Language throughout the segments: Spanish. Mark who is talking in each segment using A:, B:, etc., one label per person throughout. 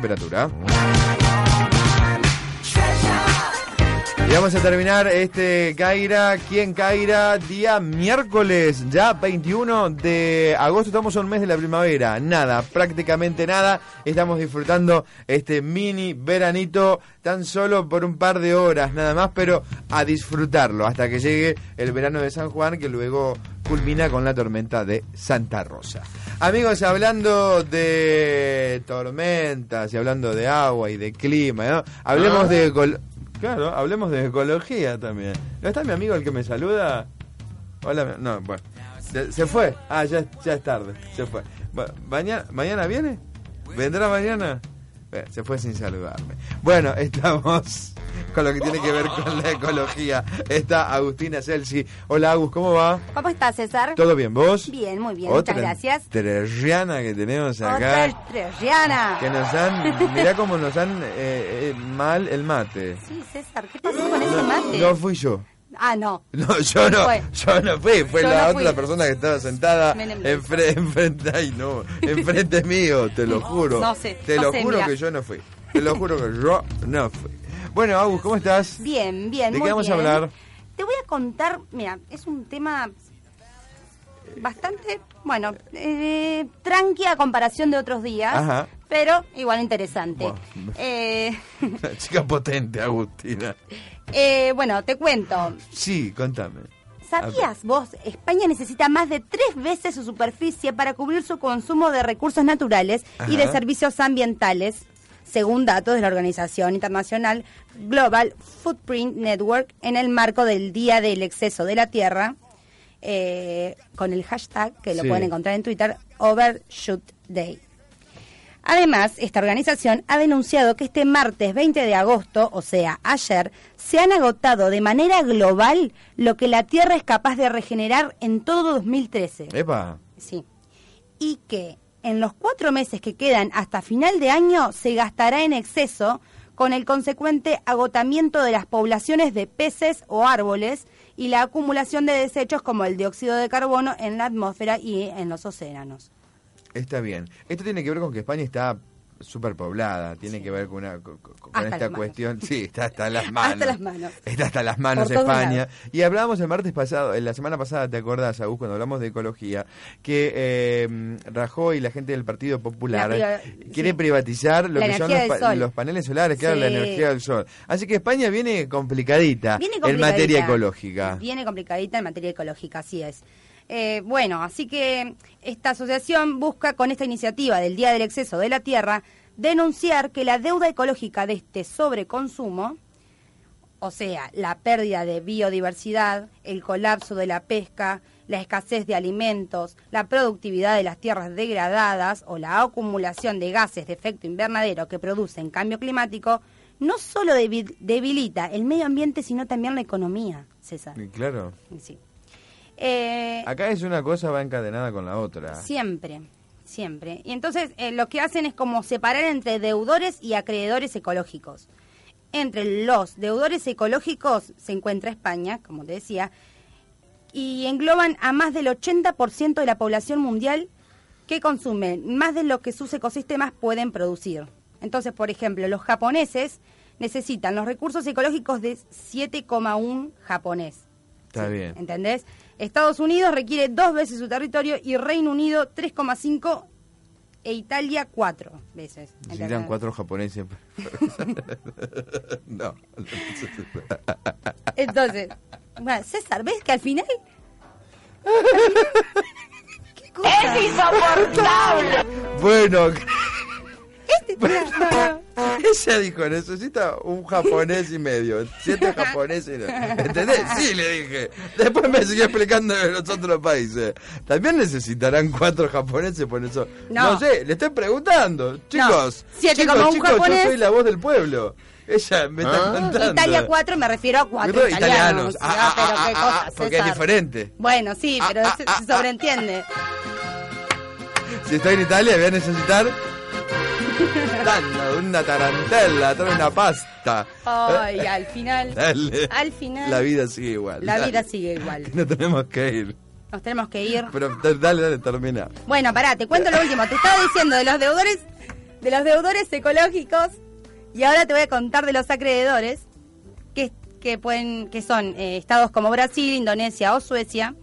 A: Temperatura. Y vamos a terminar este Caira, ¿quién Caira? Día miércoles, ya 21 de agosto, estamos a un mes de la primavera, nada, prácticamente nada, estamos disfrutando este mini veranito tan solo por un par de horas nada más, pero a disfrutarlo hasta que llegue el verano de San Juan que luego culmina con la tormenta de Santa Rosa. Amigos, hablando de tormentas y hablando de agua y de clima, ¿no? hablemos de... col- Claro, hablemos de ecología también. ¿No está mi amigo el que me saluda? Hola, no, bueno. Se, fue. Ah, ya, ya es tarde. Se fue. Bueno, mañana, ¿Mañana viene? ¿Vendrá mañana? Bueno, se fue sin saludarme. Bueno, estamos con lo que tiene que ver con la ecología. Está Agustina Celsi. Hola, Agus, ¿cómo va?
B: ¿Cómo estás, César?
A: ¿Todo bien, vos?
B: Bien, muy bien,
A: Otra
B: muchas gracias.
A: entrerriana que tenemos
B: Otra
A: acá.
B: estrellana.
A: Que nos han, mirá cómo nos han eh, eh, mal el mate.
B: Sí, César, ¿qué pasó con ese mate?
A: No fui yo.
B: Ah, no.
A: No, yo no,
B: Fue.
A: yo no fui, fue
B: Yo
A: la
B: no
A: otra persona que estaba sentada
B: Menem
A: enfre- enfrente, ay no, enfrente mío, te lo juro.
B: No sé,
A: te
B: no
A: lo
B: sé,
A: juro
B: mira.
A: que yo no fui. Te lo juro que yo no fui. Bueno, Agus, ¿cómo estás?
B: Bien, bien,
A: ¿De
B: muy
A: qué vamos a
B: bien.
A: hablar?
B: Te voy a contar, mira, es un tema bastante, bueno, eh, tranqui a comparación de otros días,
A: Ajá.
B: pero igual interesante. Eh,
A: Una chica potente, Agustina.
B: eh, bueno, te cuento.
A: Sí, contame.
B: ¿Sabías vos? España necesita más de tres veces su superficie para cubrir su consumo de recursos naturales y de servicios ambientales, según datos de la organización internacional Global Footprint Network, en el marco del Día del Exceso de la Tierra, eh, con el hashtag que lo
A: Sí.
B: pueden encontrar en Twitter, Overshoot Day. Además, esta organización ha denunciado que este martes 20 de agosto, o sea, ayer, se han agotado de manera global lo que la Tierra es capaz de regenerar en todo 2013.
A: Epa,
B: Sí. Y que en los cuatro meses que quedan hasta final de año se gastará en exceso con el consecuente agotamiento de las poblaciones de peces o árboles y la acumulación de desechos como el dióxido de carbono en la atmósfera y en los océanos.
A: está bien. Esto tiene que ver con que España está superpoblada, tiene que ver con, una, con, esta
B: manos.
A: cuestión. Sí, está hasta las manos.
B: Hasta las manos.
A: Está hasta las manos España. Y hablábamos el martes pasado, en la semana pasada, ¿te acordás, Agus, cuando hablamos de ecología? Que eh, Rajoy y la gente del Partido Popular
B: La-
A: quiere
B: sí.
A: privatizar lo
B: La
A: que son los, pa- paneles solares, claro, la
B: Sí.
A: energía del sol. Así que España viene complicadita,
B: Viene
A: en
B: complicadita.
A: materia ecológica.
B: Viene complicadita en materia ecológica, así es. Eh, bueno, así que esta asociación busca con esta iniciativa del Día del Exceso de la Tierra denunciar que la deuda ecológica de este sobreconsumo, o sea, la pérdida de biodiversidad, el colapso de la pesca, la escasez de alimentos, la productividad de las tierras degradadas o la acumulación de gases de efecto invernadero que producen cambio climático, no solo debi- debilita el medio ambiente, sino también la economía, César.
A: Claro.
B: Sí. Eh,
A: Acá es una cosa va encadenada con la otra.
B: Siempre, siempre. Y entonces eh, lo que hacen es como separar entre deudores y acreedores ecológicos. Entre los deudores ecológicos se encuentra España, como te decía, y engloban a más del 80% de la población mundial que consume más de lo que sus ecosistemas pueden producir. Entonces, por ejemplo, los japoneses necesitan los recursos ecológicos de 7,1 japonés.
A: Está
B: Sí,
A: bien.
B: ¿Entendés? Estados Unidos requiere dos veces su territorio y Reino Unido 3,5 e Italia cuatro veces.
A: Necesitan cuatro japoneses. no.
B: Entonces, bueno, César, ¿ves que al final...
C: ¡Es insoportable!
A: Bueno,
B: Este, mira, no, no.
A: Ella dijo, necesita un japonés y medio, siete japoneses. ¿Entendés? Sí, le dije. Después me siguió explicando de los otros países. También necesitarán cuatro japoneses por eso. No,
B: No.
A: sé, le estoy preguntando. Chicos,
B: siete
A: chicos,
B: como un
A: chicos,
B: japonés.
A: yo soy la voz del pueblo. Ella me está contando.
B: Italia 4 me refiero a cuatro
A: Cuatro
B: italianos.
A: Ah,
B: Ah,
A: ah,
B: pero
A: ah,
B: qué
A: ah,
B: cosa,
A: ah, porque es diferente.
B: Bueno, sí,
A: Ah,
B: pero
A: ah,
B: se,
A: ah,
B: se sobreentiende.
A: Si estoy en Italia voy a necesitar Dando una tarantela, trae una pasta.
B: Ay, al final,
A: Dale.
B: al final,
A: La vida sigue igual.
B: la
A: Dale.
B: vida sigue igual.
A: No tenemos que ir.
B: Nos tenemos que ir.
A: Pero dale, dale, termina.
B: Bueno, pará, te cuento lo último. Te estaba diciendo de los deudores, de los deudores ecológicos y ahora te voy a contar de los acreedores que, que pueden, que son eh, estados como Brasil, Indonesia o Suecia,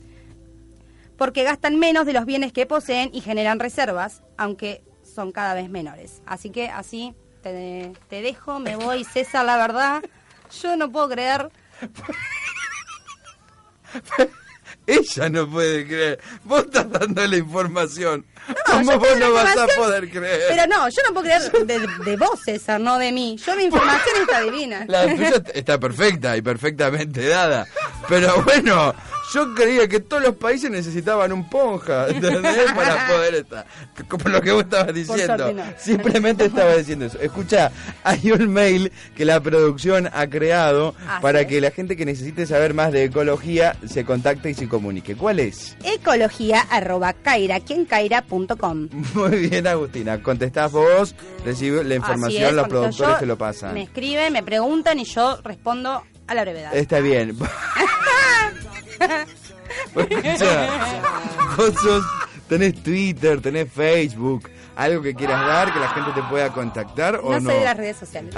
B: porque gastan menos de los bienes que poseen y generan reservas, aunque son cada vez menores. Así que así te, te dejo, me voy, César, la verdad, yo no puedo creer.
A: Ella no puede creer. Vos estás dando la información. ¿Cómo vos no vas a poder creer?
B: Pero no, yo no puedo creer de, de vos, César, no de mí. Yo mi información está divina.
A: La tuya está perfecta y perfectamente dada. Pero bueno, yo creía que todos los países necesitaban un ponja, ¿entendés? Para poder estar. Como lo que vos estabas diciendo.
B: no.
A: Simplemente estaba diciendo eso. Escucha, hay un mail que la producción ha creado
B: Ah,
A: para
B: sí.
A: que la gente que necesite saber más de ecología se contacte y se comunique. ¿Cuál es?
B: Ecología arroba caira, quien.caira.com.
A: Muy bien, Agustina. Contestás vos, recibe la información,
B: es,
A: los productores te lo pasan.
B: Me escriben, me preguntan y yo respondo a la brevedad.
A: Está bien. Vos sos- tenés Twitter, tenés Facebook, algo que quieras dar, que la gente te pueda contactar o
B: no
A: no.
B: soy de las redes sociales.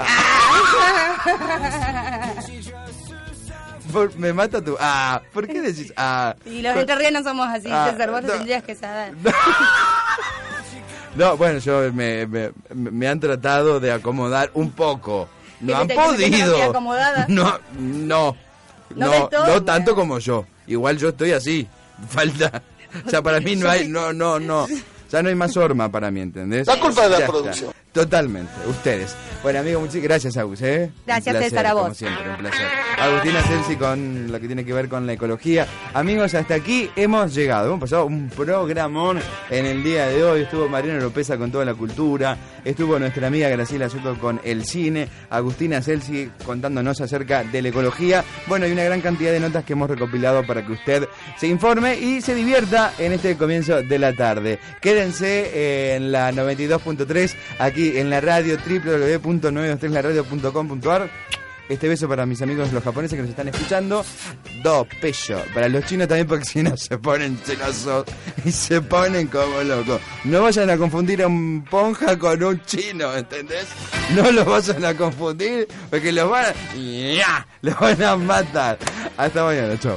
A: Por- me mata tu. Ah, ¿por qué decís? Ah.
B: y los entrerrianos somos así,
A: Ah,
B: César, vos
A: no.
B: tendrías que saber.
A: No, bueno, yo me, me, me han tratado de acomodar un poco. No
B: ¿Que
A: han podido. No, no.
B: ¿No
A: No, no tanto como yo. Igual yo estoy así. Falta. O sea, para mí no hay, no, no, no. Ya no hay más horma para mí, ¿entendés?
C: La culpa es de la
A: Ya está. Totalmente, ustedes. Bueno, amigo, muchas gracias, Agus, ¿eh?
B: Gracias,
A: placer,
B: César, a vos.
A: Como siempre, un placer. Agustina Celsi con lo que tiene que ver con la ecología. Amigos, hasta aquí hemos llegado. Hemos pasado un programón en el día de hoy. Estuvo Mariano Lopeza con toda la cultura. Estuvo nuestra amiga Graciela Soto con el cine. Agustina Celsi contándonos acerca de la ecología. Bueno, y una gran cantidad de notas que hemos recopilado para que usted se informe y se divierta en este comienzo de la tarde. Quédense eh, en la 92.3, aquí en la radio www.923laradio.com.ar. Este beso para mis amigos los japoneses que nos están escuchando. Do pecho. Para los chinos también porque si no se ponen celosos y se ponen como locos. No vayan a confundir a un ponja con un chino, ¿entendés? No los vayan a confundir porque los van a... ¡Ya! Los van a matar. Hasta mañana, chao.